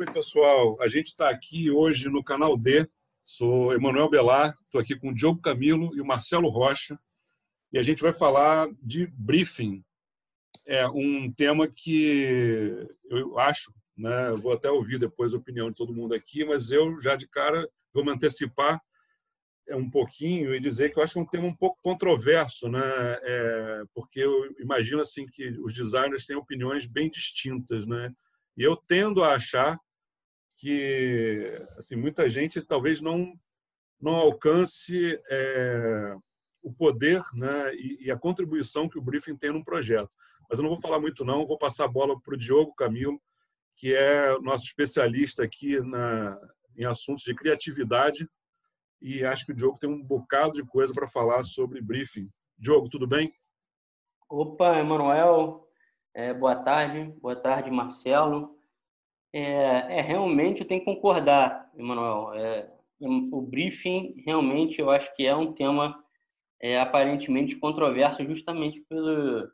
Oi, pessoal. A gente está aqui hoje no canal D. Sou Emanuel Belar, estou aqui com o Diogo Camilo e o Marcelo Rocha. E a gente vai falar de briefing. É um tema que eu acho, né, vou até ouvir depois a opinião de todo mundo aqui, mas eu já de cara vou me antecipar é um pouquinho e dizer que eu acho que é um tema um pouco controverso, né? É, porque eu imagino assim que os designers têm opiniões bem distintas, né? E eu tendo a achar que assim muita gente talvez não não alcance é, o poder né, e, e, a contribuição que o briefing tem num projeto. Mas eu não vou falar muito não, vou passar a bola para o Diogo Camilo, que é nosso especialista aqui na, em assuntos de criatividade e acho que o Diogo tem um bocado de coisa para falar sobre briefing. Diogo, tudo bem? Opa, Emanuel, é, boa tarde, boa tarde, Marcelo. É, é, realmente eu tenho que concordar, Emanuel. É, o briefing realmente eu acho que é um tema é, aparentemente controverso justamente pelo,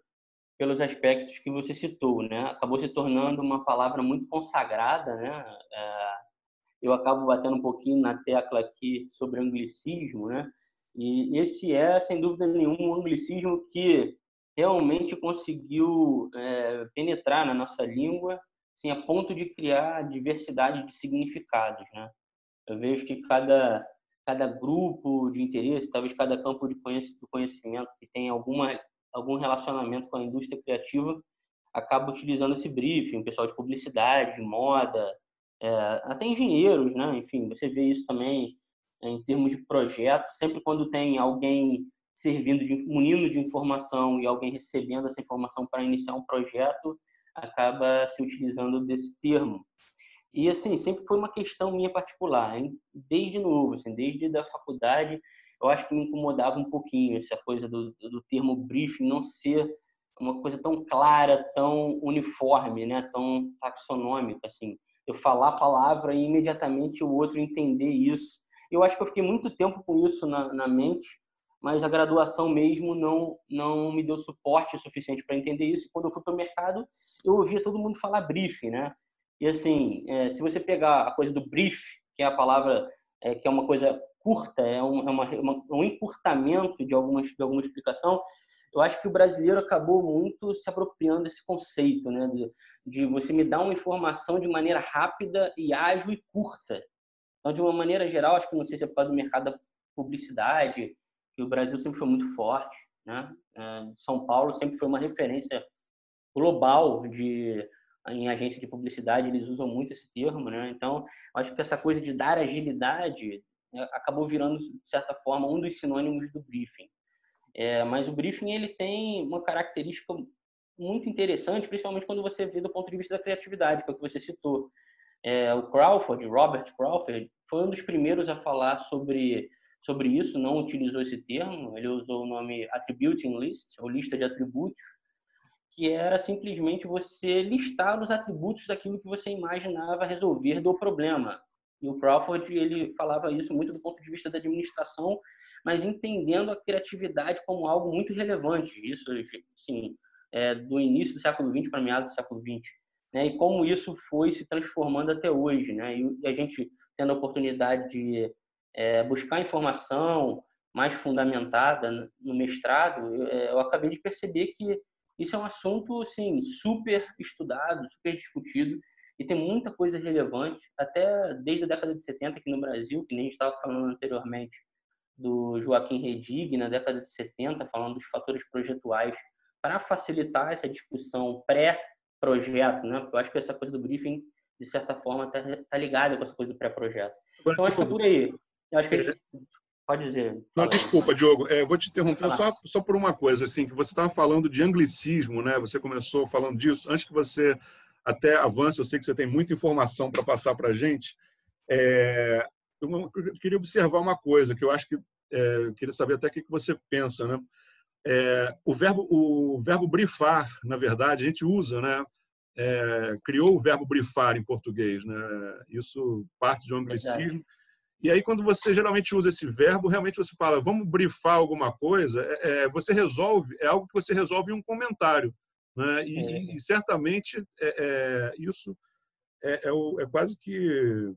pelos aspectos que você citou, né? Acabou se tornando uma palavra muito consagrada, né? É, eu acabo batendo um pouquinho na tecla aqui sobre anglicismo, né? E esse é, sem dúvida nenhuma, um anglicismo que realmente conseguiu é, penetrar na nossa língua assim, a ponto de criar diversidade de significados. Né? Eu vejo que cada, cada grupo de interesse, talvez cada campo de conhecimento que tem alguma, algum relacionamento com a indústria criativa, acaba utilizando esse briefing, pessoal de publicidade, de moda, é, até engenheiros, né? enfim, você vê isso também é, em termos de projeto, sempre quando tem alguém servindo de munindo de informação e alguém recebendo essa informação para iniciar um projeto, acaba se utilizando desse termo. E assim, sempre foi uma questão minha particular, hein? desde novo, assim, desde da faculdade, eu acho que me incomodava um pouquinho essa coisa do, do termo briefing não ser uma coisa tão clara, tão uniforme, né, tão taxonômica assim. Eu falar a palavra e imediatamente o outro entender isso. Eu acho que eu fiquei muito tempo com isso na, na mente, mas a graduação mesmo não não me deu suporte suficiente para entender isso. E quando eu fui para o mercado, eu ouvia todo mundo falar briefing, né? E assim, é, se você pegar a coisa do brief, que é a palavra é, que é uma coisa curta, é um, é uma, uma, um encurtamento de, algumas, de alguma explicação, eu acho que o brasileiro acabou muito se apropriando desse conceito, né? De, de você me dar uma informação de maneira rápida e ágil e curta. Então, de uma maneira geral, acho que não sei se é por causa do mercado da publicidade, que o Brasil sempre foi muito forte, né? É, São Paulo sempre foi uma referência global de em agência de publicidade eles usam muito esse termo, né? Então acho que essa coisa de dar agilidade né, acabou virando de certa forma um dos sinônimos do briefing. É, mas o briefing ele tem uma característica muito interessante, principalmente quando você vê do ponto de vista da criatividade, que é o que você citou. É, o Crawford, Robert Crawford, foi um dos primeiros a falar sobre sobre isso, não utilizou esse termo, ele usou o nome attributing list, ou lista de atributos, que era simplesmente você listar os atributos daquilo que você imaginava resolver do problema. E o Crawford ele falava isso muito do ponto de vista da administração, mas entendendo a criatividade como algo muito relevante. Isso, sim, é, do início do século XX para meados do século XX, né? E como isso foi se transformando até hoje, né? E a gente tendo a oportunidade de é, buscar informação mais fundamentada no mestrado, eu, é, eu acabei de perceber que isso é um assunto assim super estudado, super discutido e tem muita coisa relevante, até desde a década de 70 aqui no Brasil, que nem a gente estava falando anteriormente do Joaquim Redig, na década de 70, falando dos fatores projetuais para facilitar essa discussão pré-projeto, né? Eu acho que essa coisa do briefing, de certa forma, está tá ligada com essa coisa do pré-projeto. Então, acho que é por aí. Eu acho que a gente Pode dizer. Não, desculpa, Diogo. É, vou te interromper só, só por uma coisa, assim, que você estava falando de anglicismo, né? Você começou falando disso. Antes que você até avance, eu sei que você tem muita informação para passar para a gente. É, eu queria observar uma coisa que eu acho que é, eu queria saber até o que você pensa, né? É, o verbo o verbo brifar, na verdade, a gente usa, né? É, criou o verbo brifar em português, né? Isso parte de um anglicismo. E aí, quando você geralmente usa esse verbo, realmente você fala, vamos brifar alguma coisa, é, é, você resolve, é algo que você resolve em um comentário. Né? E, é. e certamente é, é isso é, é, é quase que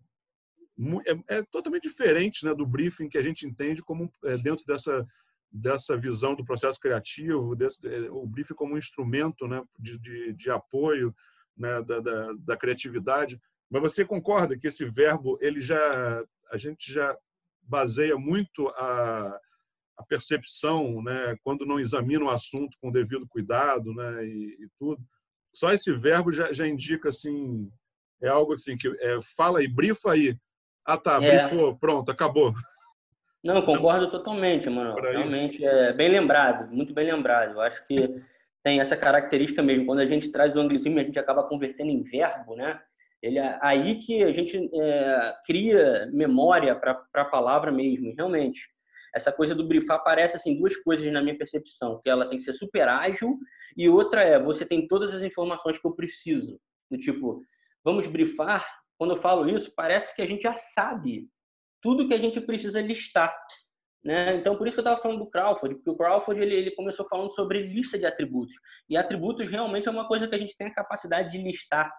é, totalmente diferente né, do briefing que a gente entende como dentro dessa dessa visão do processo criativo, desse, o briefing como um instrumento né, de, de, de apoio né, da, da, da, criatividade. Mas você concorda que esse verbo ele já a gente já baseia muito a, a percepção, né, quando não examina o assunto com devido cuidado, né, e, e tudo. Só esse verbo já, já, indica assim é algo assim que é, fala e brifa aí. Ah, tá, é. brifou, pronto, acabou. Não, concordo totalmente, mano. Realmente é bem lembrado, muito bem lembrado. Eu acho que tem essa característica mesmo. Quando a gente traz o anglicismo, a gente acaba convertendo em verbo, né? Ele é aí que a gente é, cria memória para a palavra mesmo, realmente. Essa coisa do brifar parece assim duas coisas na minha percepção, que ela tem que ser super ágil e outra é você tem todas as informações que eu preciso. Do tipo, vamos brifar. Quando eu falo isso, parece que a gente já sabe tudo que a gente precisa listar. Né? Então, por isso que eu estava falando do Crawford, porque o Crawford ele, ele começou falando sobre lista de atributos. E atributos realmente é uma coisa que a gente tem a capacidade de listar.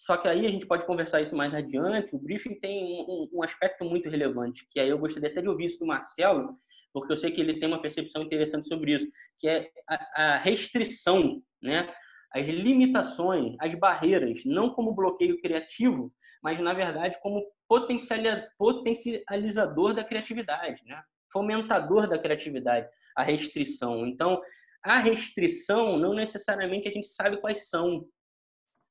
Só que aí a gente pode conversar isso mais adiante. O briefing tem um, um, aspecto muito relevante, que aí eu gostaria até de ouvir isso do Marcelo, porque eu sei que ele tem uma percepção interessante sobre isso, que é a, a restrição, né? as limitações, as barreiras, não como bloqueio criativo, mas na verdade como potencializador da criatividade, né? fomentador da criatividade, a restrição. Então, a restrição não necessariamente a gente sabe quais são,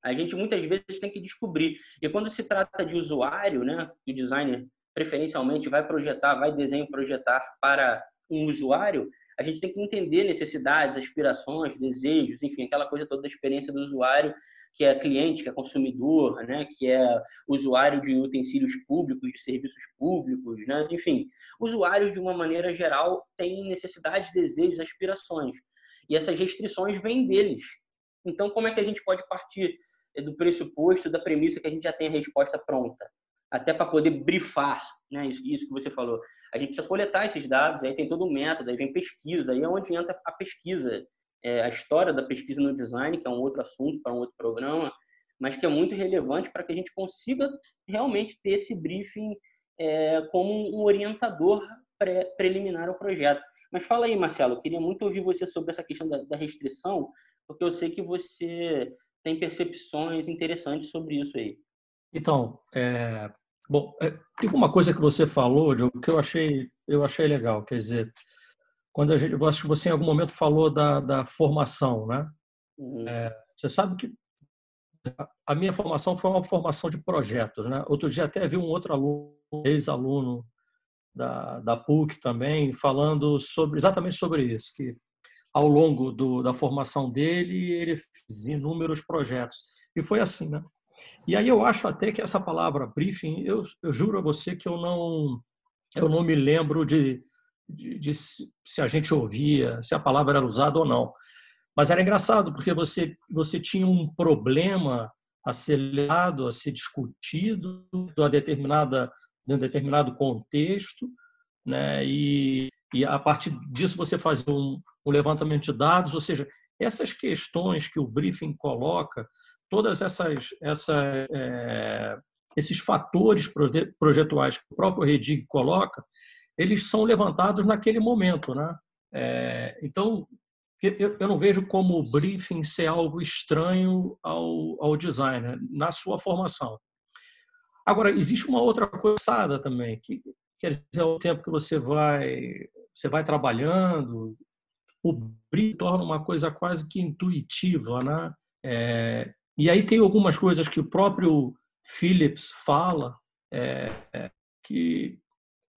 a gente muitas vezes tem que descobrir. E quando se trata de usuário, né, o designer preferencialmente vai projetar, vai desenho projetar para um usuário, a gente tem que entender necessidades, aspirações, desejos, enfim, aquela coisa toda da experiência do usuário, que é cliente, que é consumidor, né, que é usuário de utensílios públicos, de serviços públicos, né, enfim, usuários de uma maneira geral têm necessidades, desejos, aspirações. E essas restrições vêm deles. Então, como é que a gente pode partir do pressuposto, da premissa que a gente já tem a resposta pronta, até para poder brifar, né? Isso, que você falou. A gente precisa coletar esses dados, aí tem todo um método, aí vem pesquisa, aí é onde entra a pesquisa, é, a história da pesquisa no design, que é um outro assunto para um outro programa, mas que é muito relevante para que a gente consiga realmente ter esse briefing é, como um orientador pré, preliminar ao projeto. Mas fala aí, Marcelo, eu queria muito ouvir você sobre essa questão da, da restrição, porque eu sei que você tem percepções interessantes sobre isso aí. Então, é, bom, é, teve uma coisa que você falou, Diogo, que eu achei, eu achei legal. Quer dizer, quando a gente, eu acho que você em algum momento falou da, da formação, né? Uhum. É, você sabe que a minha formação foi uma formação de projetos, né? Outro dia até vi um outro aluno, ex-aluno da, da PUC também, falando sobre exatamente sobre isso, que ao longo do, da formação dele ele fez inúmeros projetos e foi assim, né? E aí eu acho até que essa palavra briefing, eu, eu juro a você que eu não eu não me lembro de, de, de se a gente ouvia, se a palavra era usada ou não. Mas era engraçado porque você você tinha um problema a ser lado, a ser discutido, a determinada em um determinado contexto, né? E, e a partir disso você fazia um, um levantamento de dados, ou seja, essas questões que o briefing coloca todas essas, essa, é, esses fatores projetuais que o próprio Redig coloca, eles são levantados naquele momento, né? É, então eu, não vejo como o briefing ser algo estranho ao, ao designer na sua formação. Agora existe uma outra coisa também que quer dizer ao tempo que você vai você vai trabalhando o briefing torna uma coisa quase que intuitiva, né? É, e aí tem algumas coisas que o próprio Phillips fala, é, é, que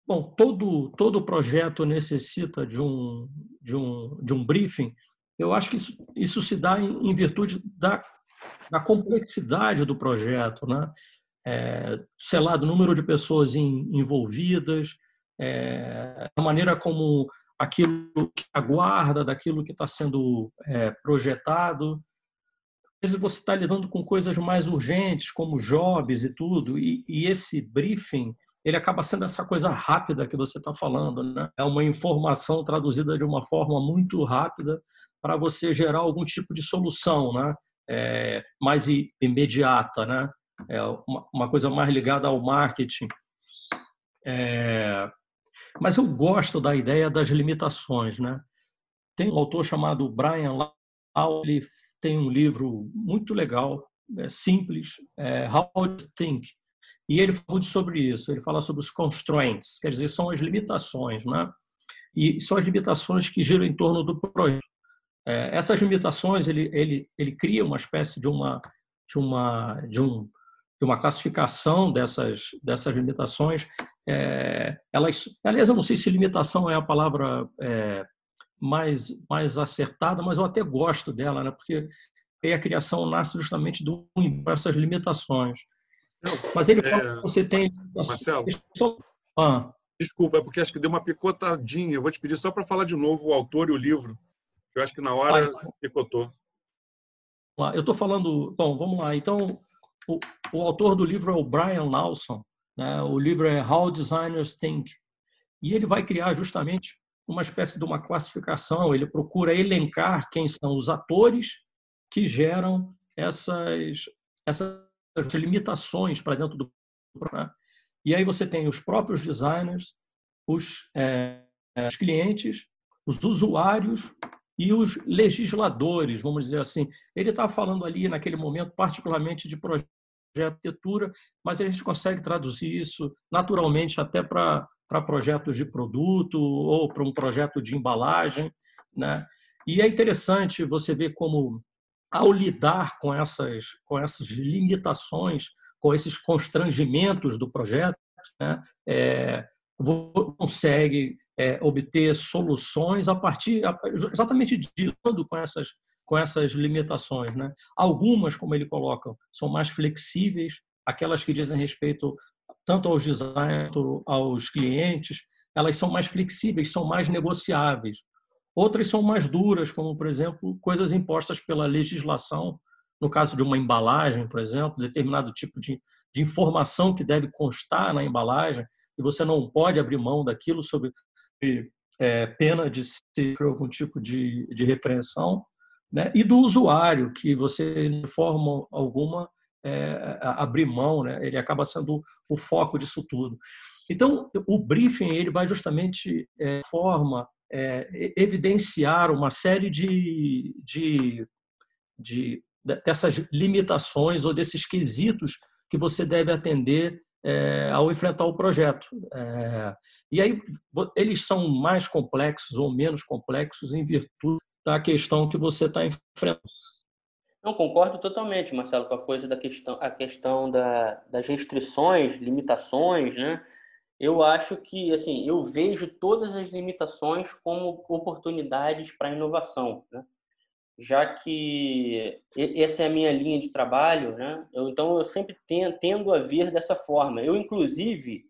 bom, todo todo projeto necessita de um de um de um briefing. Eu acho que isso, isso se dá em, em virtude da, da complexidade do projeto, né? É, sei lá, do número de pessoas em, envolvidas, é, a maneira como aquilo que aguarda daquilo que está sendo é, projetado vezes você está lidando com coisas mais urgentes, como jobs e tudo, e, e esse briefing ele acaba sendo essa coisa rápida que você está falando, né? É uma informação traduzida de uma forma muito rápida para você gerar algum tipo de solução, né? É, mais imediata, né? é uma, uma coisa mais ligada ao marketing. É, mas eu gosto da ideia das limitações, né? Tem um autor chamado Brian Lau, ele tem um livro muito legal, é, simples, é, How to Think, e ele fala muito sobre isso. Ele fala sobre os constraints, quer dizer, são as limitações, né? E são as limitações que giram em torno do projeto. É, essas limitações, ele, ele, ele cria uma espécie de uma de uma de um de uma classificação dessas dessas limitações. É, elas, aliás, eu não sei se limitação é a palavra é, mais mais acertada, mas eu até gosto dela, né? Porque a criação nasce justamente do essas limitações. Mas ele fala é, que você tem. Marcelo, ah. desculpa, é porque acho que deu uma picotadinha. Eu vou te pedir só para falar de novo o autor e o livro. Eu acho que na hora ah, picotou. Eu estou falando. Bom, vamos lá. Então, o, o, autor do livro é o Brian Lawson. Né? O livro é How Designers Think. E ele vai criar justamente uma espécie de uma classificação. Ele procura elencar quem são os atores que geram essas, essas limitações para dentro do né? e aí você tem os próprios designers, os, é, os clientes, os usuários e os legisladores, vamos dizer assim. Ele está falando ali naquele momento particularmente de projeto de arquitetura, mas a gente consegue traduzir isso naturalmente até para projetos de produto ou para um projeto de embalagem, né? E é interessante você ver como ao lidar com essas, com essas limitações, com esses constrangimentos do projeto, né, é, consegue é, obter soluções a partir exatamente disso, com essas, com essas limitações. Né? Algumas, como ele coloca, são mais flexíveis, aquelas que dizem respeito tanto aos designers, aos clientes, elas são mais flexíveis, são mais negociáveis. Outras são mais duras, como, por exemplo, coisas impostas pela legislação, no caso de uma embalagem, por exemplo, determinado tipo de, de informação que deve constar na embalagem, e você não pode abrir mão daquilo sob é, pena de sofrer algum tipo de, de repreensão, né? e do usuário, que você, de forma alguma, é, abrir mão, né? ele acaba sendo o foco disso tudo. Então, o briefing ele vai justamente é, forma é, evidenciar uma série de, de, de, dessas limitações ou desses quesitos que você deve atender é, ao enfrentar o projeto. É, e aí eles são mais complexos ou menos complexos em virtude da questão que você está enfrentando. Não concordo totalmente, Marcelo, com a coisa da questão, a questão da, das restrições, limitações, né? eu acho que assim eu vejo todas as limitações como oportunidades para inovação, né? já que essa é a minha linha de trabalho, né? Eu, então eu sempre tendo a ver dessa forma. Eu inclusive,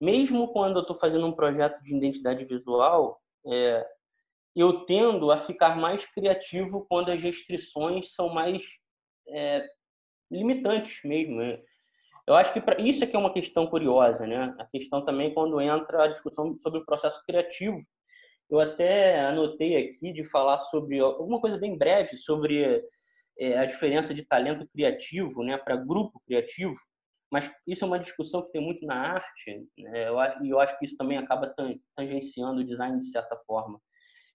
mesmo quando eu estou fazendo um projeto de identidade visual, é, eu tendo a ficar mais criativo quando as restrições são mais é, limitantes mesmo. Né? Eu acho que pra, isso é que é uma questão curiosa, né? A questão também quando entra a discussão sobre o processo criativo. Eu até anotei aqui de falar sobre alguma coisa bem breve sobre é, a diferença de talento criativo, né, para grupo criativo. Mas isso é uma discussão que tem muito na arte, né? eu e eu acho que isso também acaba tangenciando o design de certa forma,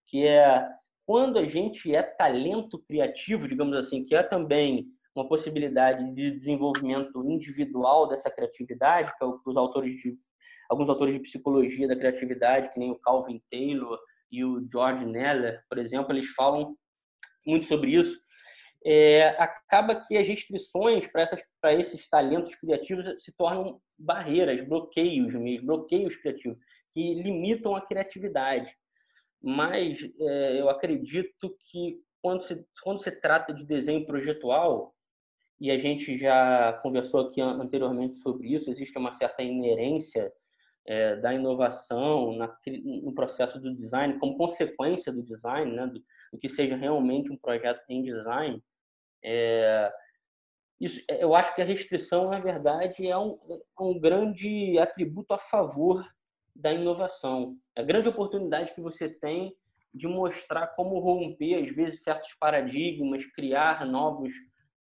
que é quando a gente é talento criativo, digamos assim, que é também uma possibilidade de desenvolvimento individual dessa criatividade, que é os autores de alguns autores de psicologia da criatividade, que nem o Calvin Taylor e o George Neller, por exemplo, eles falam muito sobre isso. É, acaba que as restrições para esses talentos criativos se tornam barreiras, bloqueios mesmo, bloqueios criativos, que limitam a criatividade. Mas é, eu acredito que quando se, quando se trata de desenho projetual, e a gente já conversou aqui anteriormente sobre isso, existe uma certa inerência é, da inovação na, no processo do design, como consequência do design, né, do, do que seja realmente um projeto em design. É, isso, eu acho que a restrição, na verdade, é um, é um grande atributo a favor da inovação. É a grande oportunidade que você tem de mostrar como romper, às vezes, certos paradigmas, criar novos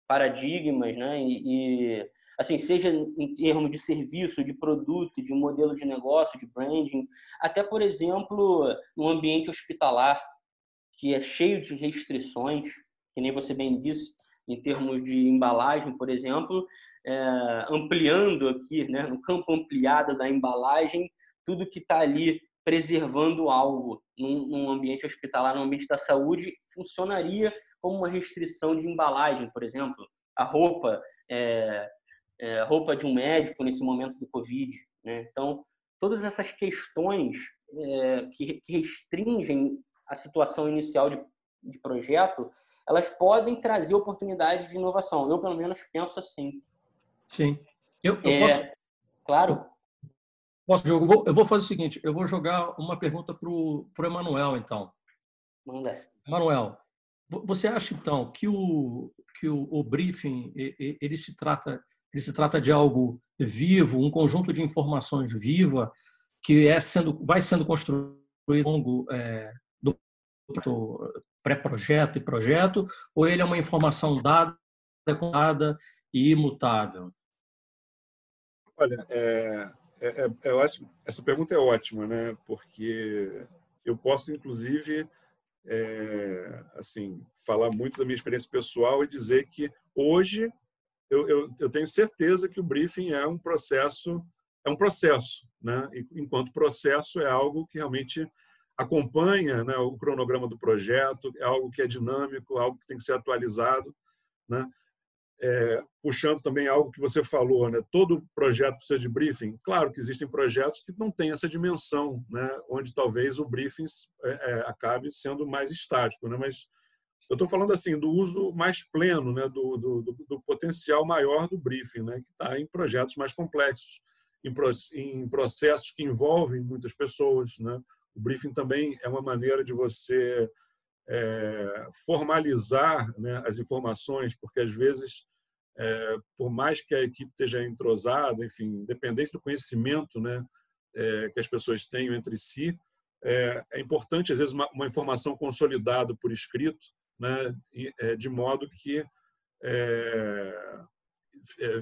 paradigmas, né? E, e assim, seja em termos de serviço, de produto, de modelo de negócio, de branding, até, por exemplo, no ambiente hospitalar, que é cheio de restrições, que nem você bem disse, em termos de embalagem, por exemplo, é, ampliando aqui, né, no campo ampliado da embalagem, tudo que está ali preservando algo num, num, ambiente hospitalar, no ambiente da saúde, funcionaria como uma restrição de embalagem, por exemplo. A roupa, é, é, roupa de um médico nesse momento do Covid. Né? Então, todas essas questões é, que, que, restringem a situação inicial de, de projeto, elas podem trazer oportunidade de inovação. Eu, pelo menos, penso assim. Sim. Eu, eu é, posso... Claro. Posso, Diogo? Eu vou fazer o seguinte: eu vou jogar uma pergunta para o Emanuel, então. Manda. Emanuel, você acha, então, que o, que o, o briefing ele se trata ele se trata de algo vivo, um conjunto de informações viva que é sendo, vai sendo construído ao longo é, do pré-projeto e projeto, ou ele é uma informação dada, dada e imutável? Olha, é, é, é, é ótimo. Essa pergunta é ótima, né? Porque eu posso, inclusive, é, assim, falar muito da minha experiência pessoal e dizer que hoje eu, eu, eu, tenho certeza que o briefing é um processo, é um processo, né? Enquanto processo é algo que realmente acompanha né, o cronograma do projeto, é algo que é dinâmico, algo que tem que ser atualizado, né? É, puxando também algo que você falou, né? Todo projeto precisa de briefing. Claro que existem projetos que não têm essa dimensão, né? Onde talvez o briefing é, é, acabe sendo mais estático, né? Mas eu estou falando assim do uso mais pleno, né, do, do, do potencial maior do briefing, né, que está em projetos mais complexos, em, em, processos que envolvem muitas pessoas. Né. O briefing também é uma maneira de você é, formalizar né, as informações, porque às vezes, é, por mais que a equipe esteja entrosada, enfim, independente do conhecimento né, é, que as pessoas tenham entre si, é, é importante às vezes uma, uma informação consolidada por escrito né, é, de modo que é,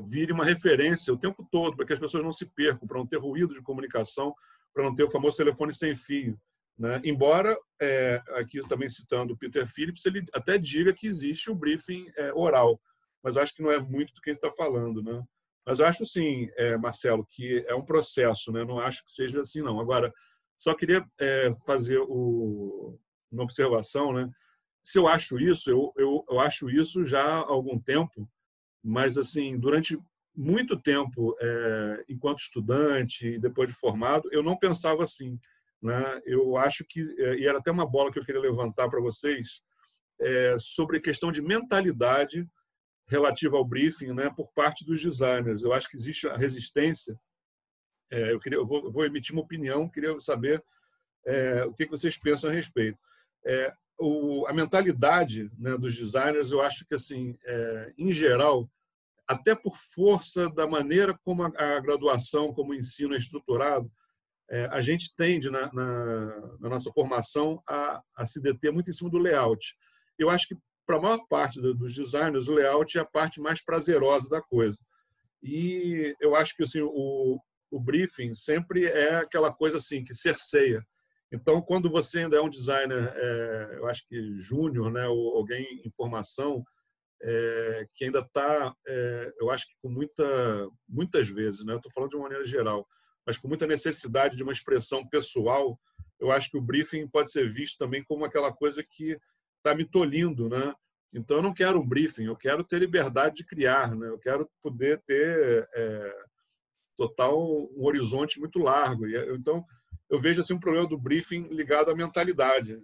vire uma referência o tempo todo, para que as pessoas não se percam, para não ter ruído de comunicação, para não ter o famoso telefone sem fio. Né? Embora, é, aqui também citando o Peter Phillips, ele até diga que existe o briefing é, oral, mas acho que não é muito do que gente está falando. Né? Mas acho sim, é, Marcelo, que é um processo, né? não acho que seja assim, não. Agora, só queria fazer o, uma observação, né? se eu acho isso, eu, eu, eu acho isso já há algum tempo, mas assim, durante muito tempo, é, enquanto estudante depois de formado, eu não pensava assim. Né? Eu acho que, é, e era até uma bola que eu queria levantar para vocês, é, sobre a questão de mentalidade relativa ao briefing né, por parte dos designers. Eu acho que existe a resistência. É, eu, queria, eu vou, vou, emitir uma opinião, queria saber é, o que vocês pensam a respeito. É, o, a mentalidade né, dos designers, eu acho que, assim, é, em geral, até por força da maneira como a graduação, como o ensino é estruturado, é, a gente tende, na, na, na nossa formação, a, a, se deter muito em cima do layout. Eu acho que, para a maior parte dos designers, o layout é a parte mais prazerosa da coisa. E eu acho que assim, o, o briefing sempre é aquela coisa assim que cerceia então, quando você ainda é um designer, é, eu acho que júnior, né, ou alguém em formação, é, que ainda está, é, eu acho que com muita, muitas vezes, né, estou falando de uma maneira geral, mas com muita necessidade de uma expressão pessoal, eu acho que o briefing pode ser visto também como aquela coisa que está me tolindo, né? Então, eu não quero um briefing, eu quero ter liberdade de criar, né? Eu quero poder ter é, total um horizonte muito largo. Então, eu vejo assim um problema do briefing ligado à mentalidade.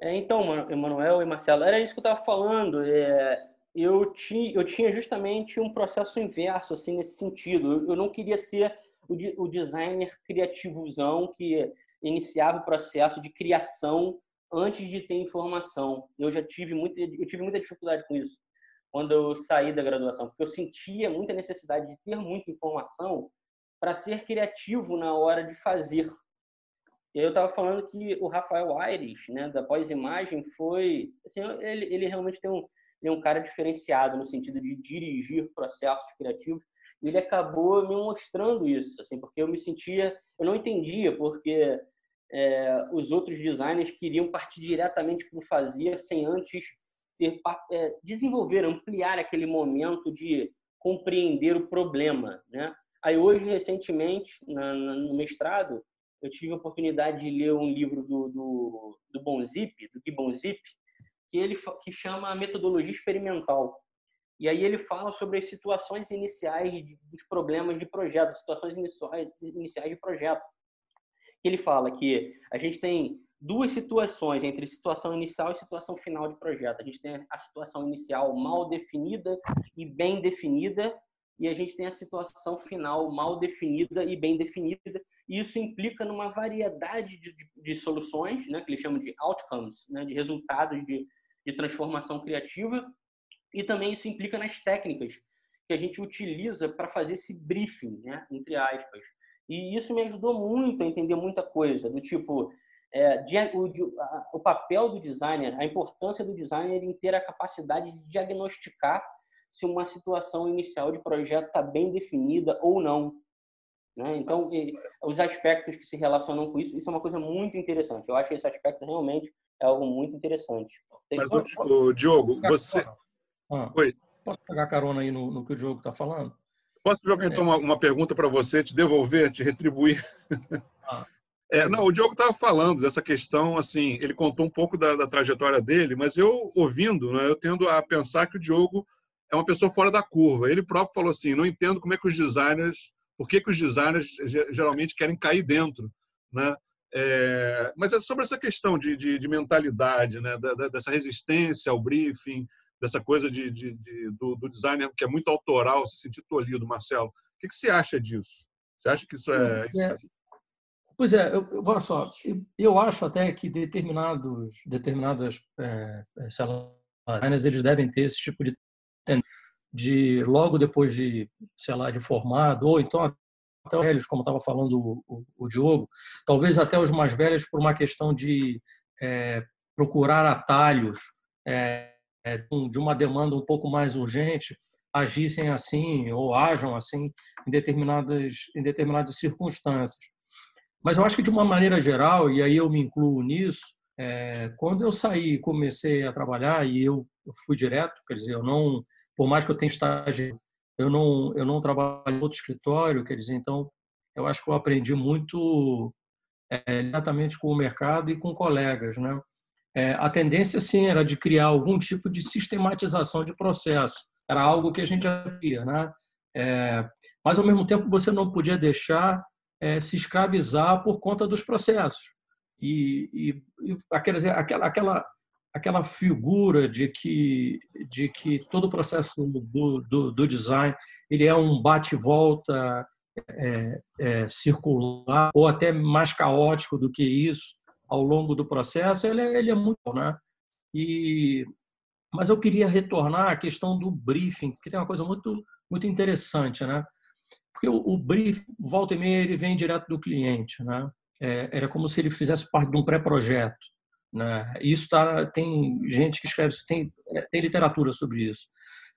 É, então, Emanuel e Marcelo, era isso que eu estava falando. É, eu, tinha, eu tinha justamente um processo inverso, assim, nesse sentido. Eu não queria ser o, o designer criativozão que iniciava o processo de criação antes de ter informação. Eu já tive muita, eu tive muita dificuldade com isso quando eu saí da graduação, porque eu sentia muita necessidade de ter muita informação para ser criativo na hora de fazer. Eu estava falando que o Rafael Aires, né, da pós-imagem, foi... Assim, ele, ele realmente tem um, ele é um cara diferenciado no sentido de dirigir processos criativos. E ele acabou me mostrando isso, assim, porque eu me sentia... Eu não entendia porque é, os outros designers queriam partir diretamente para o fazer sem antes ter, é, desenvolver, ampliar aquele momento de compreender o problema, né? Aí hoje, recentemente, na, na, no mestrado, eu tive a oportunidade de ler um livro do, do, do Bonzip, do Gibbon Zip, que ele que chama metodologia experimental. E aí ele fala sobre as situações iniciais dos problemas de projeto, situações iniciais, iniciais de projeto. Ele fala que a gente tem duas situações entre situação inicial e situação final de projeto. A gente tem a situação inicial mal definida e bem definida, e a gente tem a situação final mal definida e bem definida. E isso implica numa variedade de, de, de soluções, né, que ele chama de outcomes, né, de resultados de, de transformação criativa. E também isso implica nas técnicas que a gente utiliza para fazer esse briefing, né, entre aspas. E isso me ajudou muito a entender muita coisa, do tipo, é, o, o, papel do designer, a importância do designer em ter a capacidade de diagnosticar se uma situação inicial de projeto está bem definida ou não. Né? Então, os aspectos que se relacionam com isso, isso é uma coisa muito interessante. Eu acho que esse aspecto realmente é algo muito interessante. Mas, o, o Diogo, você... Ah, Oi. Posso pegar carona aí no, no que o Diogo está falando? Posso jogar então uma, uma pergunta para você, te devolver, te retribuir? Ah. É, não, o Diogo estava falando dessa questão, assim, ele contou um pouco da, da trajetória dele, mas eu, ouvindo, né, eu tendo a pensar que o Diogo é uma pessoa fora da curva. Ele próprio falou assim: não entendo como é que os designers, por que, que os designers geralmente querem cair dentro, né? É, mas é sobre essa questão de, de, de mentalidade, né? Da, da, dessa resistência ao briefing, dessa coisa de, de do, do, designer que é muito autoral, se sentir tolhido, Marcelo. O que, que você acha disso? Você acha que isso é. é pois é, eu, eu, olha só, eu, eu, acho até que determinados, determinadas é, designers eles devem ter esse tipo de de logo depois de, sei lá, de formado, ou então até os velhos, como estava falando o, o, o, Diogo, talvez até os mais velhos por uma questão de é, procurar atalhos é, de uma demanda um pouco mais urgente, agissem assim ou ajam assim em determinadas, em determinadas circunstâncias. Mas eu acho que de uma maneira geral, e aí eu me incluo nisso, é, quando eu saí e comecei a trabalhar e eu fui direto, quer dizer, eu não por mais que eu tenha estágio, eu não, eu não trabalho em outro escritório, quer dizer, então eu acho que eu aprendi muito é, diretamente com o mercado e com colegas, né? É, a tendência, sim, era de criar algum tipo de sistematização de processo. Era algo que a gente já via, né? É, mas, ao mesmo tempo, você não podia deixar é, se escravizar por conta dos processos. E, e, e aquela, aquela, aquela figura de que de que todo o processo do, do, do design ele é um bate volta é, é, circular ou até mais caótico do que isso ao longo do processo ele é, ele é muito né? E mas eu queria retornar à questão do briefing que tem uma coisa muito muito interessante né? Porque o, o briefing volta e meia ele vem direto do cliente né? É, era como se ele fizesse parte de um pré-projeto né? Isso tá, tem gente que escreve, tem, tem literatura sobre isso.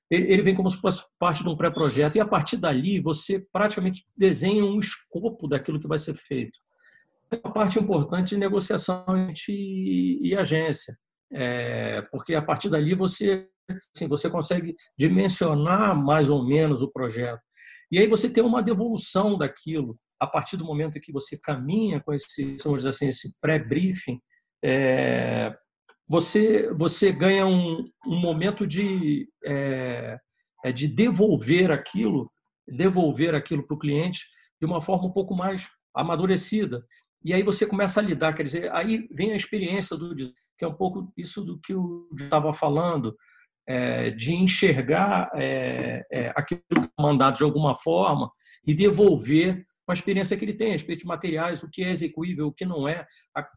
Ele, ele vem como se fosse parte de um pré-projeto, e a partir dali você praticamente desenha um escopo daquilo que vai ser feito. É uma parte importante de negociação e, e agência, é, porque a partir dali você, assim, você consegue dimensionar mais ou menos o projeto. E aí você tem uma devolução daquilo a partir do momento que você caminha com esse, assim, esse pré-briefing, é, você, você ganha um, um momento de, é, é, de devolver aquilo, devolver aquilo para o cliente de uma forma um pouco mais amadurecida. E aí você começa a lidar, quer dizer, aí vem a experiência do que é um pouco isso do que eu estava falando, é, de enxergar é, é, aquilo é mandado de alguma forma e devolver com a experiência que ele tem, a respeito de materiais, o que é execuível, o que não é,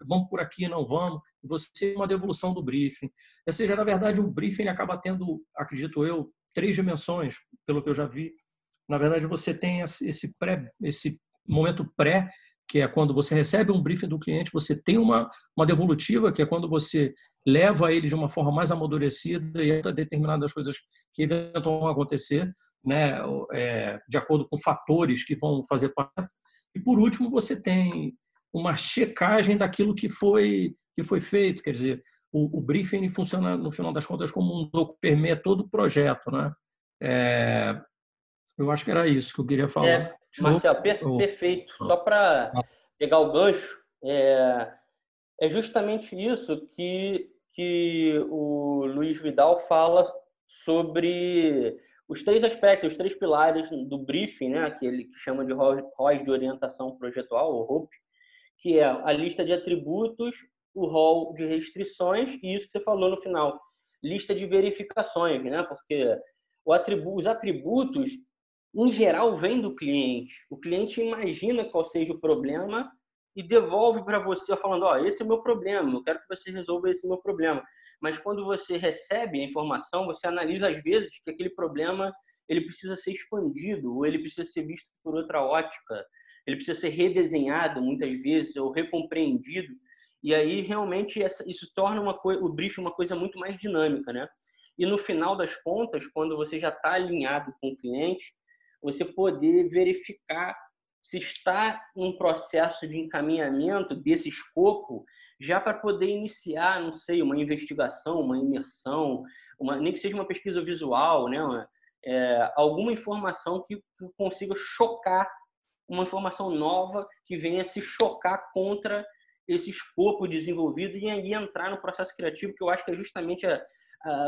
vamos por aqui, não vamos, você tem uma devolução do briefing. Ou seja, na verdade, o briefing acaba tendo, acredito eu, três dimensões, pelo que eu já vi. Na verdade, você tem esse, pré, esse momento pré, que é quando você recebe um briefing do cliente, você tem uma, uma devolutiva, que é quando você leva ele de uma forma mais amadurecida e determinadas coisas que eventualmente vão acontecer, né, é, de acordo com fatores que vão fazer parte. E por último, você tem uma checagem daquilo que foi que foi feito, quer dizer, o, o briefing funciona no final das contas como um documento permeia todo o projeto, né? É, eu acho que era isso que eu queria falar. É, Marcelo, per perfeito. Só para pegar o gancho, é, é justamente isso que, que o Luiz Vidal fala sobre os três aspectos, os três pilares do briefing, né, que ele chama de ROS de orientação projetual, ou ROP, que é a lista de atributos, o rol de restrições e isso que você falou no final, lista de verificações, né? Porque atribu os atributos em geral, vem do cliente. O cliente imagina qual seja o problema e devolve para você falando: Ó, oh, esse é o meu problema, eu quero que você resolva esse meu problema. Mas quando você recebe a informação, você analisa às vezes que aquele problema ele precisa ser expandido ou ele precisa ser visto por outra ótica, ele precisa ser redesenhado muitas vezes ou recompreendido. E aí realmente isso torna uma o briefing uma coisa muito mais dinâmica, né? E no final das contas, quando você já está alinhado com o cliente, você poder verificar se está em processo de encaminhamento desse escopo, já para poder iniciar, não sei, uma investigação, uma imersão, uma, nem que seja uma pesquisa visual, né? É, alguma informação que, que consiga chocar, uma informação nova que venha se chocar contra esse escopo desenvolvido e aí entrar no processo criativo, que eu acho que é justamente a,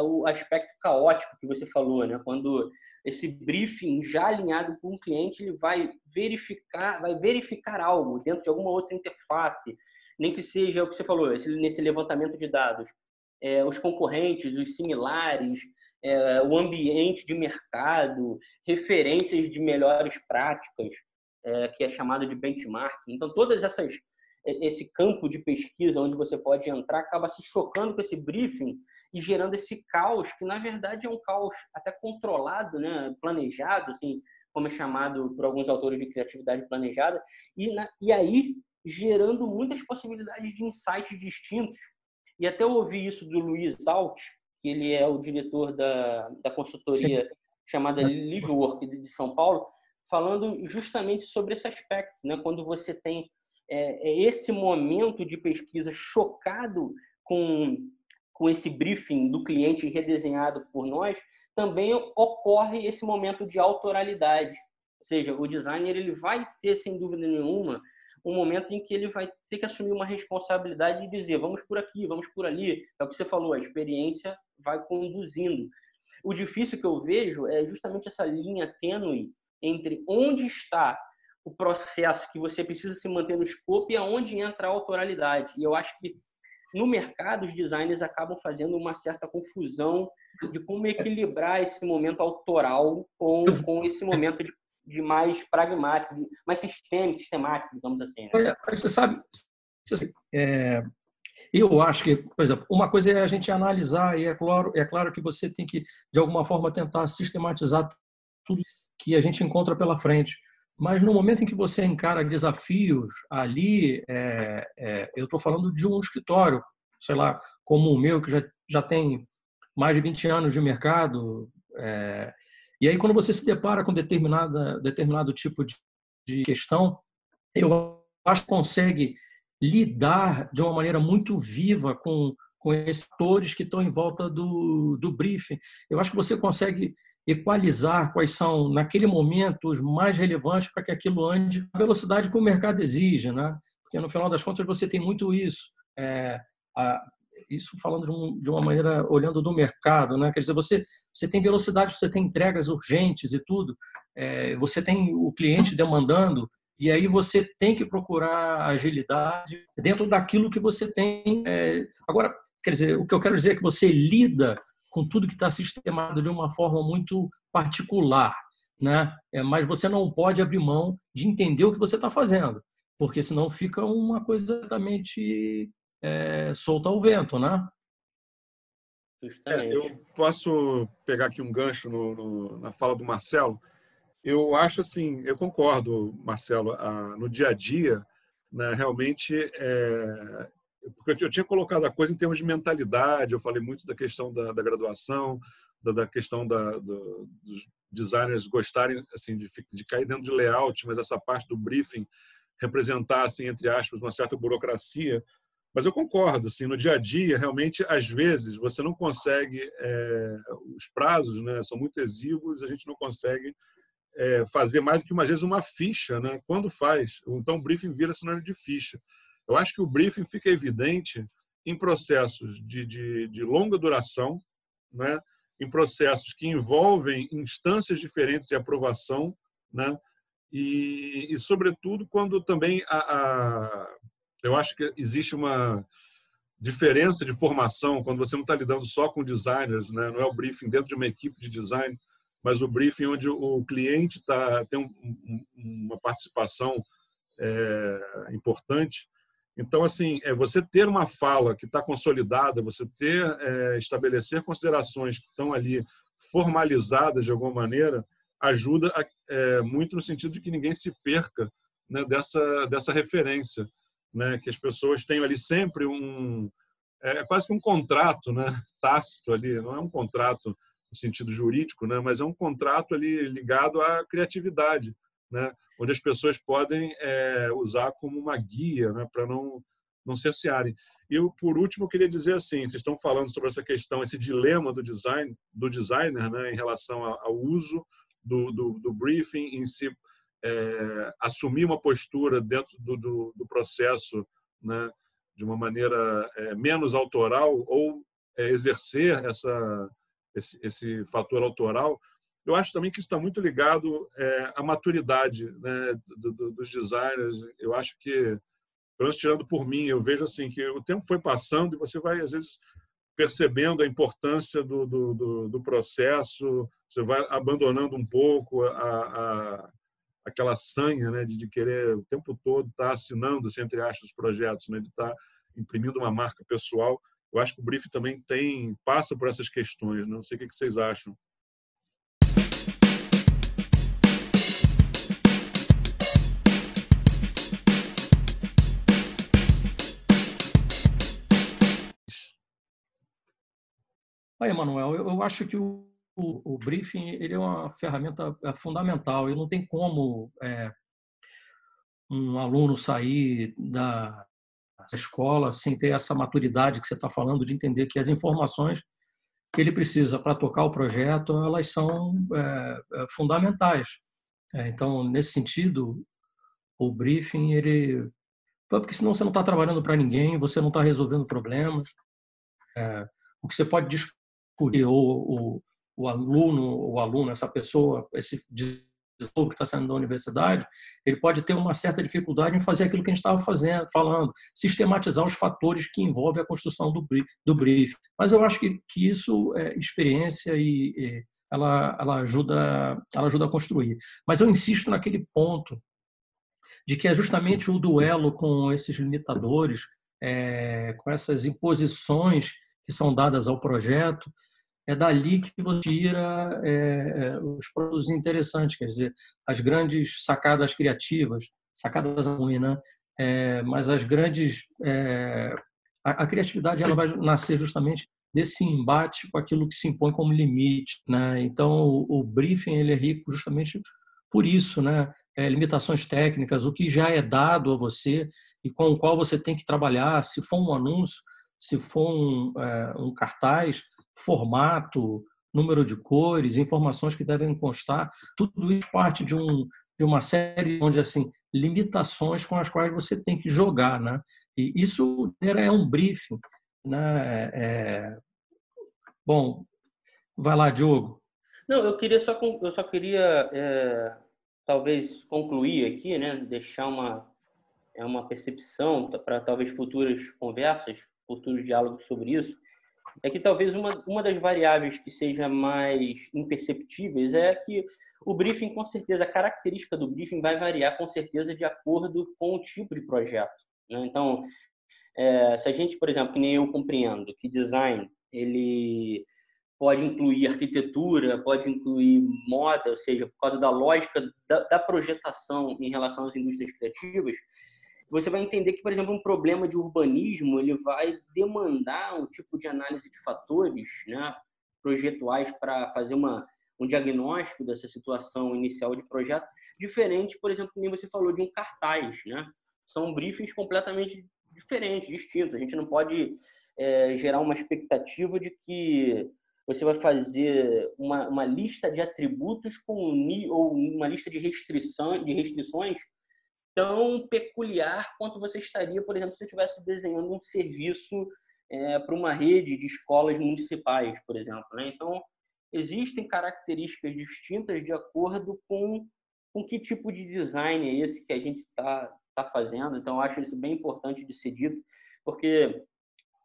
o aspecto caótico que você falou, né? Quando esse briefing já alinhado com o cliente, ele vai verificar, vai verificar algo dentro de alguma outra interface, nem que seja o que você falou, esse, nesse levantamento de dados, é, os concorrentes, os similares, é, o ambiente de mercado, referências de melhores práticas, é, que é chamado de benchmarking. Então, todas essas esse campo de pesquisa onde você pode entrar acaba se chocando com esse briefing e gerando esse caos que na verdade é um caos até controlado, né, planejado, assim, como é chamado por alguns autores de criatividade planejada, e, na, e aí gerando muitas possibilidades de insights distintos. E até eu ouvi isso do Luiz Alt, que ele é o diretor da, da consultoria chamada Livework de São Paulo, falando justamente sobre esse aspecto, né? Quando você tem é, é, esse momento de pesquisa chocado com, com esse briefing do cliente redesenhado por nós, também ocorre esse momento de autoralidade. Ou seja, o designer ele vai ter, sem dúvida nenhuma, um momento em que ele vai ter que assumir uma responsabilidade e dizer vamos por aqui, vamos por ali. É o que você falou, a experiência vai conduzindo. O difícil que eu vejo é justamente essa linha tênue entre onde está o processo que você precisa se manter no escopo e aonde entra a autoralidade. E eu acho que no mercado os designers acabam fazendo uma certa confusão de como equilibrar esse momento autoral com, com esse momento de, de mais pragmático, mais sistêmico, sistemático, digamos assim. Né? Você sabe, é, eu acho que, por exemplo, uma coisa é a gente analisar, e é claro, é claro que você tem que, de alguma forma, tentar sistematizar tudo que a gente encontra pela frente. Mas no momento em que você encara desafios ali, é, é, eu estou falando de um escritório, sei lá, como o meu, que já, já tem mais de 20 anos de mercado. É, e aí, quando você se depara com determinada, determinado tipo de, de questão, eu acho que consegue lidar de uma maneira muito viva com, com esses atores que estão em volta do, do briefing. Eu acho que você consegue equalizar quais são, naquele momento, os mais relevantes para que aquilo ande a velocidade que o mercado exige, né? Porque, no final das contas, você tem muito isso. É, a, isso falando de, um, de, uma maneira, olhando do mercado, né? Quer dizer, você, você tem velocidade, você tem entregas urgentes e tudo, é, você tem o cliente demandando, e aí você tem que procurar agilidade dentro daquilo que você tem. É, agora, quer dizer, o que eu quero dizer é que você lida com tudo que está sistematizado de uma forma muito particular, né? É, mas você não pode abrir mão de entender o que você está fazendo, porque senão fica uma coisa exatamente é, solta ao vento, né? É, eu posso pegar aqui um gancho no, no, na fala do Marcelo. Eu acho assim, eu concordo, Marcelo, a, no dia a dia né, realmente é, porque eu tinha colocado a coisa em termos de mentalidade, eu falei muito da questão da, da graduação, da, da questão da, do, dos designers gostarem assim de, de cair dentro de layout, mas essa parte do briefing representar assim entre aspas uma certa burocracia. Mas eu concordo, assim, no dia a dia, realmente, às vezes, você não consegue, é, os prazos né, são muito exíguos, a gente não consegue é, fazer mais do que, às vezes, uma ficha. Né? Quando faz? Então, o briefing vira sinônimo de ficha. Eu acho que o briefing fica evidente em processos de, de, de longa duração, né? em processos que envolvem instâncias diferentes de aprovação, né? e, e sobretudo, quando também a, a, eu acho que existe uma diferença de formação quando você não está lidando só com designers, né? não é o briefing dentro de uma equipe de design, mas o briefing onde o cliente tá, tem um, uma participação é, importante então, assim, é você ter uma fala que está consolidada, você ter, é, estabelecer considerações que estão ali formalizadas de alguma maneira, ajuda a, é, muito no sentido de que ninguém se perca né, dessa, dessa referência, né, que as pessoas tenham ali sempre um. É, é quase que um contrato né, tácito ali, não é um contrato no sentido jurídico, né, mas é um contrato ali ligado à criatividade né, onde as pessoas podem é, usar como uma guia né, para não, não cercearem. E por último, eu queria dizer assim, vocês estão falando sobre essa questão, esse dilema do design, do designer, né, em relação ao uso do, do, do briefing em si, é, assumir uma postura dentro do, do, do processo, né, de uma maneira é, menos autoral ou é, exercer essa esse, esse fator autoral eu acho também que está muito ligado é, à maturidade né, do, do, dos designers. Eu acho que, pelo menos tirando por mim, eu vejo assim que o tempo foi passando e você vai, às vezes, percebendo a importância do, do, do processo, você vai abandonando um pouco a, a, aquela sanha né, de, de, querer o tempo todo estar tá assinando, assim, entre aspas, os projetos, né, de estar tá imprimindo uma marca pessoal. Eu acho que o brief também tem passa por essas questões. Né? Não sei o que vocês acham. Aí, Emanuel, eu, eu acho que o, o, o, briefing ele é uma ferramenta é, fundamental. E não tem como é, um aluno sair da escola sem ter essa maturidade que você está falando de entender que as informações que ele precisa para tocar o projeto elas são é, é fundamentais. É, então, nesse sentido, o briefing ele porque senão você não está trabalhando para ninguém, você não está resolvendo problemas. É, o que você pode discutir, ou o, o aluno, o aluno, essa pessoa, esse que está saindo da universidade, ele pode ter uma certa dificuldade em fazer aquilo que a gente estava fazendo, falando, sistematizar os fatores que envolvem a construção do. Do brief. Mas eu acho que, que isso é experiência e, e ela, ela, ajuda, ela ajuda a construir. Mas eu insisto naquele ponto de que é justamente o duelo com esses limitadores, é, com essas imposições que são dadas ao projeto, é dali que você tira é, é, os produtos interessantes, quer dizer, as grandes sacadas criativas, sacadas ruins, né? É, mas as grandes. É, a, a, criatividade ela vai nascer justamente desse embate com aquilo que se impõe como limite. Né? Então, o, o briefing ele é rico justamente por isso, né? É, limitações técnicas, o que já é dado a você e com o qual você tem que trabalhar, se for um anúncio, se for um, é, um cartaz, formato, número de cores, informações que devem constar, tudo isso parte de, um, de uma série onde assim limitações com as quais você tem que jogar, né? E isso é um briefing, né? É... Bom, vai lá, Diogo. Não, eu queria só eu só queria é, talvez concluir aqui, né? Deixar uma é uma percepção para talvez futuras conversas, futuros diálogos sobre isso é que talvez uma, uma das variáveis que seja mais imperceptíveis é que o briefing, com certeza, a característica do briefing vai variar com certeza de acordo com o tipo de projeto. Né? Então, é, se a gente, por exemplo, que nem eu compreendo que design ele pode incluir arquitetura, pode incluir moda, ou seja, por causa da lógica da, da projetação em relação às indústrias criativas, você vai entender que, por exemplo, um problema de urbanismo ele vai demandar um tipo de análise de fatores, né, projetuais para fazer uma um diagnóstico dessa situação inicial de projeto, diferente, por exemplo, como você falou de um cartaz, né? São briefings completamente diferentes, distintos. A gente não pode é, gerar uma expectativa de que você vai fazer uma, uma lista de atributos com ou uma lista de restrições, de restrições tão peculiar quanto você estaria, por exemplo, se você estivesse desenhando um serviço é, para uma rede de escolas municipais, por exemplo. Né? Então, existem características distintas de acordo com, com que tipo de design é esse que a gente está tá fazendo. Então, acho isso bem importante de ser dito, porque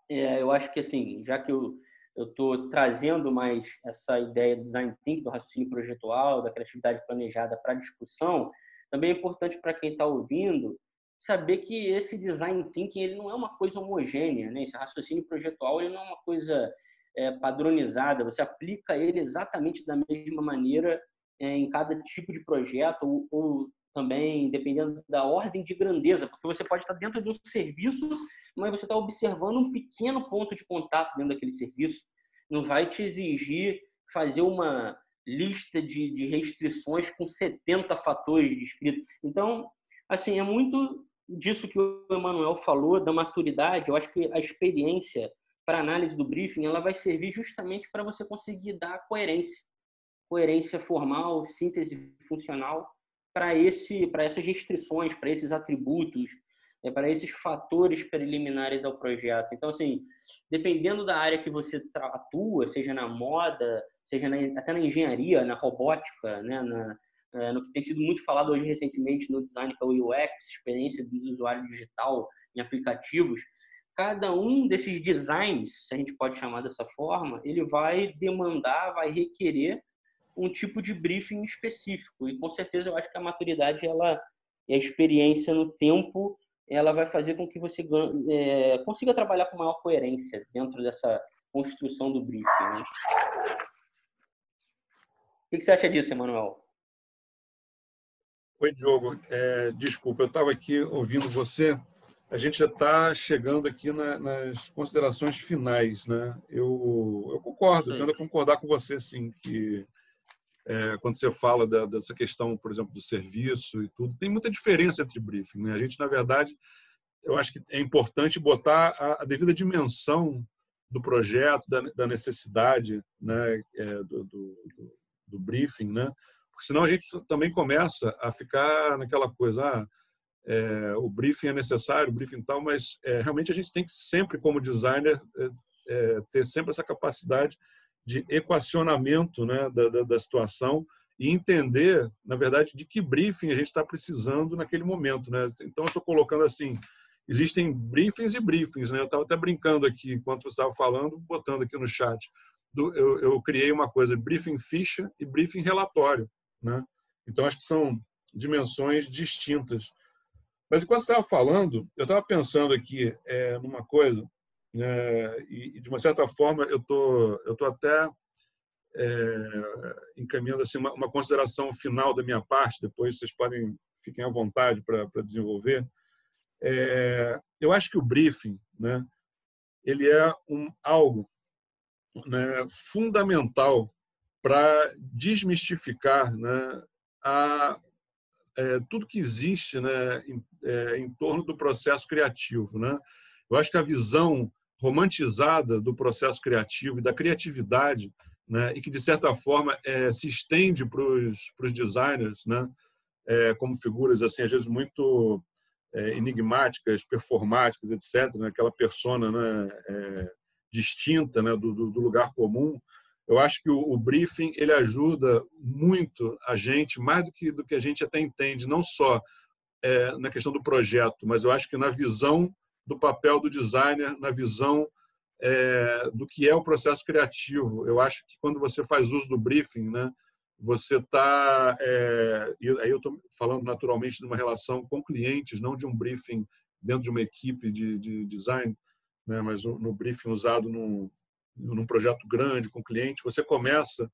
é, eu acho que, assim, já que eu estou trazendo mais essa ideia do design thinking, do raciocínio projetual, da criatividade planejada para a discussão, também é importante para quem está ouvindo saber que esse design thinking ele não é uma coisa homogênea, né? Esse raciocínio projetual ele não é uma coisa é, padronizada, você aplica ele exatamente da mesma maneira é, em cada tipo de projeto ou, ou, também dependendo da ordem de grandeza, porque você pode estar dentro de um serviço, mas você está observando um pequeno ponto de contato dentro daquele serviço. Não vai te exigir fazer uma lista de, de restrições com 70 fatores descritos. Então, assim, é muito disso que o Emanuel falou, da maturidade. Eu acho que a experiência para análise do briefing, ela vai servir justamente para você conseguir dar coerência, coerência formal, síntese funcional para esse, para essas restrições, para esses atributos, é, para esses fatores preliminares ao projeto. Então, assim, dependendo da área que você atua, seja na moda, seja na, até na engenharia, na robótica, né, na, é, no que tem sido muito falado hoje recentemente no design, que é o UX, experiência do usuário digital em aplicativos, cada um desses designs, se a gente pode chamar dessa forma, ele vai demandar, vai requerer um tipo de briefing específico. E com certeza eu acho que a maturidade ela e a experiência no tempo ela vai fazer com que você é, consiga trabalhar com maior coerência dentro dessa construção do briefing. Né? O que você acha disso, Emanuel? Oi, Diogo. É, desculpa, eu estava aqui ouvindo você a gente já está chegando aqui na, nas considerações finais, né? Eu, eu concordo, tendo a concordar com você, sim, que é, quando você fala da, dessa questão, por exemplo, do serviço e tudo, tem muita diferença entre briefing. Né? A gente, na verdade, eu acho que é importante botar a, a devida dimensão do projeto, da, da necessidade né? É, do, do, do, briefing, né? Porque senão a gente também começa a ficar naquela coisa, ah, é, o briefing é necessário, o briefing tal, mas é, realmente a gente tem que sempre, como designer, é, é, ter sempre essa capacidade de equacionamento né, da, da, da, situação e entender, na verdade, de que briefing a gente está precisando naquele momento. Né? Então, eu estou colocando assim, existem briefings e briefings. Né? Eu estava até brincando aqui, enquanto você estava falando, botando aqui no chat. Do, eu, eu criei uma coisa, briefing ficha e briefing relatório. Né? Então, acho que são dimensões distintas. Mas enquanto você estava falando, eu estava pensando aqui é, numa coisa, né, e de uma certa forma eu tô, eu tô até é, encaminhando assim uma, uma, consideração final da minha parte. Depois vocês podem fiquem à vontade para desenvolver. É, eu acho que o briefing, né, ele é um algo né, fundamental para desmistificar né, a é, tudo que existe né, em, é, em, torno do processo criativo. Né? Eu acho que a visão romantizada do processo criativo e da criatividade, né, e que, de certa forma, é, se estende para os designers, né, é, como figuras, assim, às vezes, muito é, enigmáticas, performáticas, etc., né, aquela persona né, é, distinta né, do, do lugar comum, eu acho que o, o, briefing ele ajuda muito a gente, mais do que, do que a gente até entende, não só é, na questão do projeto, mas eu acho que na visão do papel do designer, na visão é, do que é o processo criativo. Eu acho que quando você faz uso do briefing, né, você está. É, aí eu estou falando naturalmente de uma relação com clientes, não de um briefing dentro de uma equipe de, de design, né, mas no briefing usado num, num projeto grande com cliente, você começa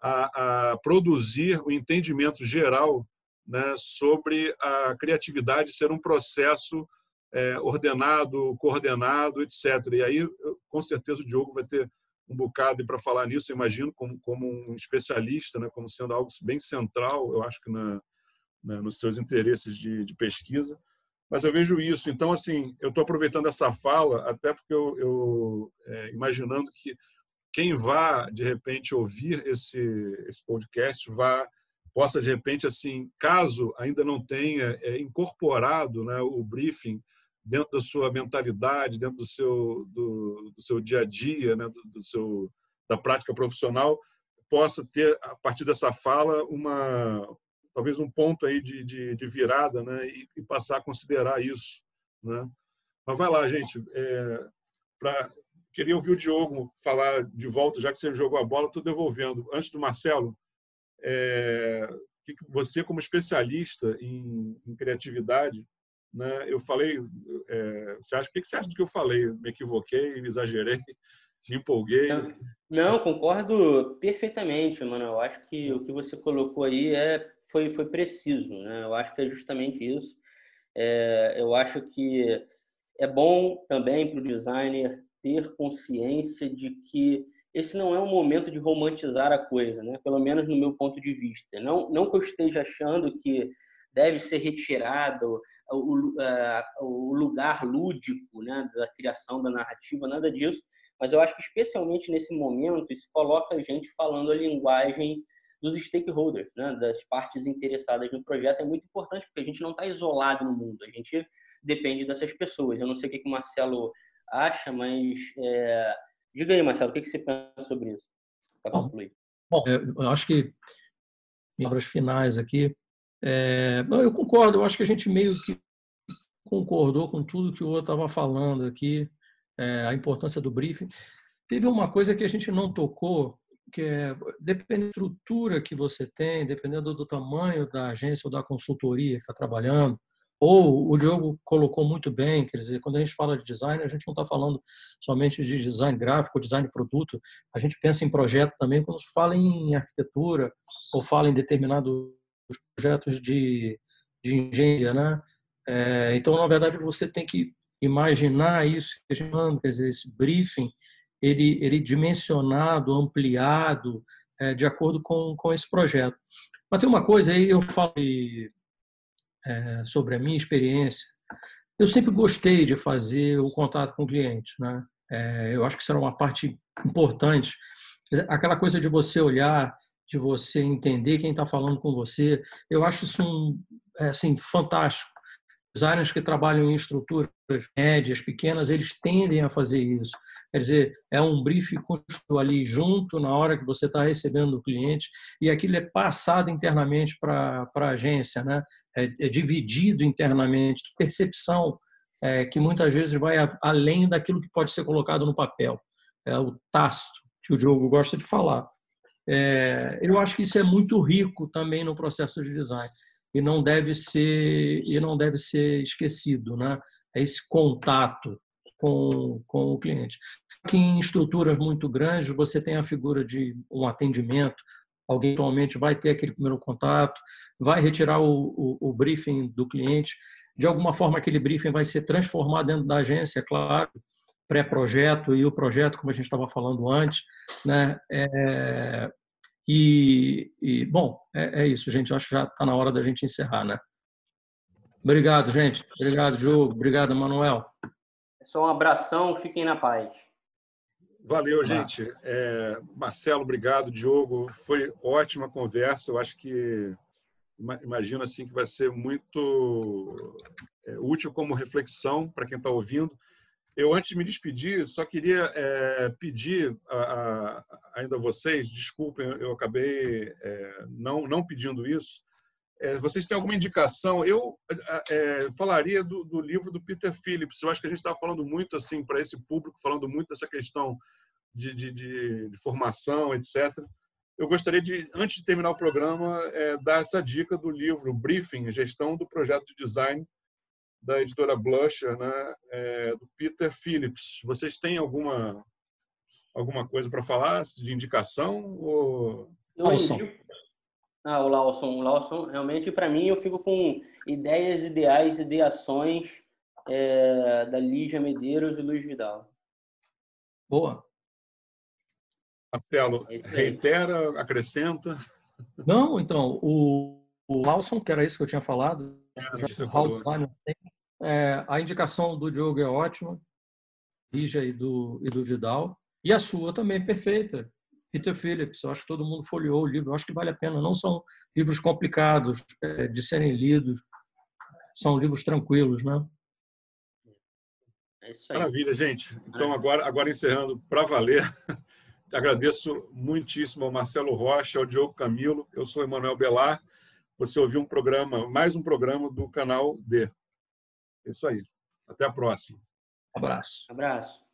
a, a produzir o entendimento geral né, sobre a criatividade ser um processo é, ordenado, coordenado, etc. E aí, com certeza, o Diogo vai ter um bocado para falar nisso, eu imagino, como, como um especialista, né, como sendo algo bem central, eu acho que na nos seus interesses de, de, pesquisa. Mas eu vejo isso. Então, assim, eu estou aproveitando essa fala, até porque eu, eu é, imaginando que quem vá, de repente, ouvir esse, esse podcast, vá possa, de repente, assim, caso ainda não tenha é, incorporado né, o briefing dentro da sua mentalidade, dentro do seu, do, do seu dia a dia, né, do, do, seu, da prática profissional, possa ter, a partir dessa fala, uma talvez um ponto aí de, de, de virada né, e, e, passar a considerar isso. Né? Mas vai lá, gente. É, pra, queria ouvir o Diogo falar de volta, já que você jogou a bola, estou devolvendo. Antes do Marcelo, é, você, como especialista em, em criatividade, né? Eu falei, é, você acha, o que você acha do que eu falei? Me equivoquei, me exagerei, me empolguei? Não, não, concordo perfeitamente, mano. Eu acho que o que você colocou aí é, foi, foi preciso, né? Eu acho que é justamente isso. É, eu acho que é bom também para o designer ter consciência de que esse não é um momento de romantizar a coisa, né? Pelo menos no meu ponto de vista. Não, não que eu esteja achando que deve ser retirado o, o lugar lúdico né, da criação da narrativa, nada disso. Mas eu acho que, especialmente nesse momento, isso coloca a gente falando a linguagem dos stakeholders, né, das partes interessadas no projeto. É muito importante, porque a gente não está isolado no mundo, a gente depende dessas pessoas. Eu não sei o que, que o Marcelo acha, mas é... diga aí, Marcelo, o que, que você pensa sobre isso? Para concluir. Bom, eu acho que, obras finais aqui, é, não, eu concordo, eu acho que a gente meio que concordou com tudo que o outro estava falando aqui, é, a importância do briefing. Teve uma coisa que a gente não tocou, que é, dependendo da estrutura que você tem, dependendo do tamanho da agência ou da consultoria que está trabalhando, ou o Diogo colocou muito bem, quer dizer, quando a gente fala de design, a gente não está falando somente de design gráfico, design de produto, a gente pensa em projeto também quando fala em arquitetura ou fala em determinado os projetos de, de engenharia, né? É, então, na verdade, você tem que imaginar isso, quer dizer, esse briefing, ele, ele dimensionado, ampliado, é, de acordo com, com esse projeto. Mas tem uma coisa aí, eu falo é, sobre a minha experiência. Eu sempre gostei de fazer o contato com o cliente, né? É, eu acho que isso era uma parte importante. Aquela coisa de você olhar de você entender quem está falando com você. Eu acho isso um, assim, fantástico. Designers que trabalham em estruturas médias, pequenas, eles tendem a fazer isso. Quer dizer, é um briefing construído ali junto na hora que você está recebendo o cliente e aquilo é passado internamente para a agência, né? É, é, dividido internamente, percepção é, que muitas vezes vai além daquilo que pode ser colocado no papel. É o tácito que o Diogo gosta de falar. É, eu acho que isso é muito rico também no processo de design e não deve ser e não deve ser esquecido, né? É esse contato com, com o cliente. Aqui em estruturas muito grandes você tem a figura de um atendimento, alguém atualmente vai ter aquele primeiro contato, vai retirar o, o, o briefing do cliente, de alguma forma aquele briefing vai ser transformado dentro da agência, é claro, pré-projeto e o projeto, como a gente estava falando antes. Né? É, e, e, bom, é, é, isso, gente. Acho que já está na hora da gente encerrar, né? Obrigado, gente. Obrigado, Diogo. Obrigado, Manuel. Só um abração. Fiquem na paz. Valeu, gente. É, Marcelo, obrigado. Diogo, foi ótima conversa. Eu acho que imagino assim que vai ser muito é, útil como reflexão para quem está ouvindo. Eu, antes de me despedir, só queria é, pedir a, a, ainda a vocês, desculpem, eu acabei é, não, não pedindo isso. É, vocês têm alguma indicação? Eu é, falaria do, do, livro do Peter Phillips. Eu acho que a gente está falando muito assim para esse público, falando muito dessa questão de, de, de, de, formação, etc. Eu gostaria de, antes de terminar o programa, é, dar essa dica do livro Briefing, Gestão do Projeto de Design, da editora Blusher, né, é, do Peter Phillips. Vocês têm alguma alguma coisa para falar de indicação? Ou... Indico, Ah, o Lawson. O Lawson, realmente, para mim, eu fico com ideias, ideais, ideações é, da Lígia Medeiros e Luiz Vidal. Boa. Marcelo, é reitera, acrescenta? Não, então, o, o Lawson, que era isso que eu tinha falado, é, é, a indicação do Diogo é ótima, Lígia e do, e do Vidal, e a sua também perfeita. Peter Phillips, eu acho que todo mundo folheou o livro, eu acho que vale a pena. Não são livros complicados é, de serem lidos, são livros tranquilos, né? É Maravilha, gente. Então, agora, agora encerrando para valer, agradeço muitíssimo ao Marcelo Rocha, ao Diogo Camilo. Eu sou Emanuel Belar. Você ouviu um programa, mais um programa do canal D. É isso aí. Até a próxima. Abraço. Abraço.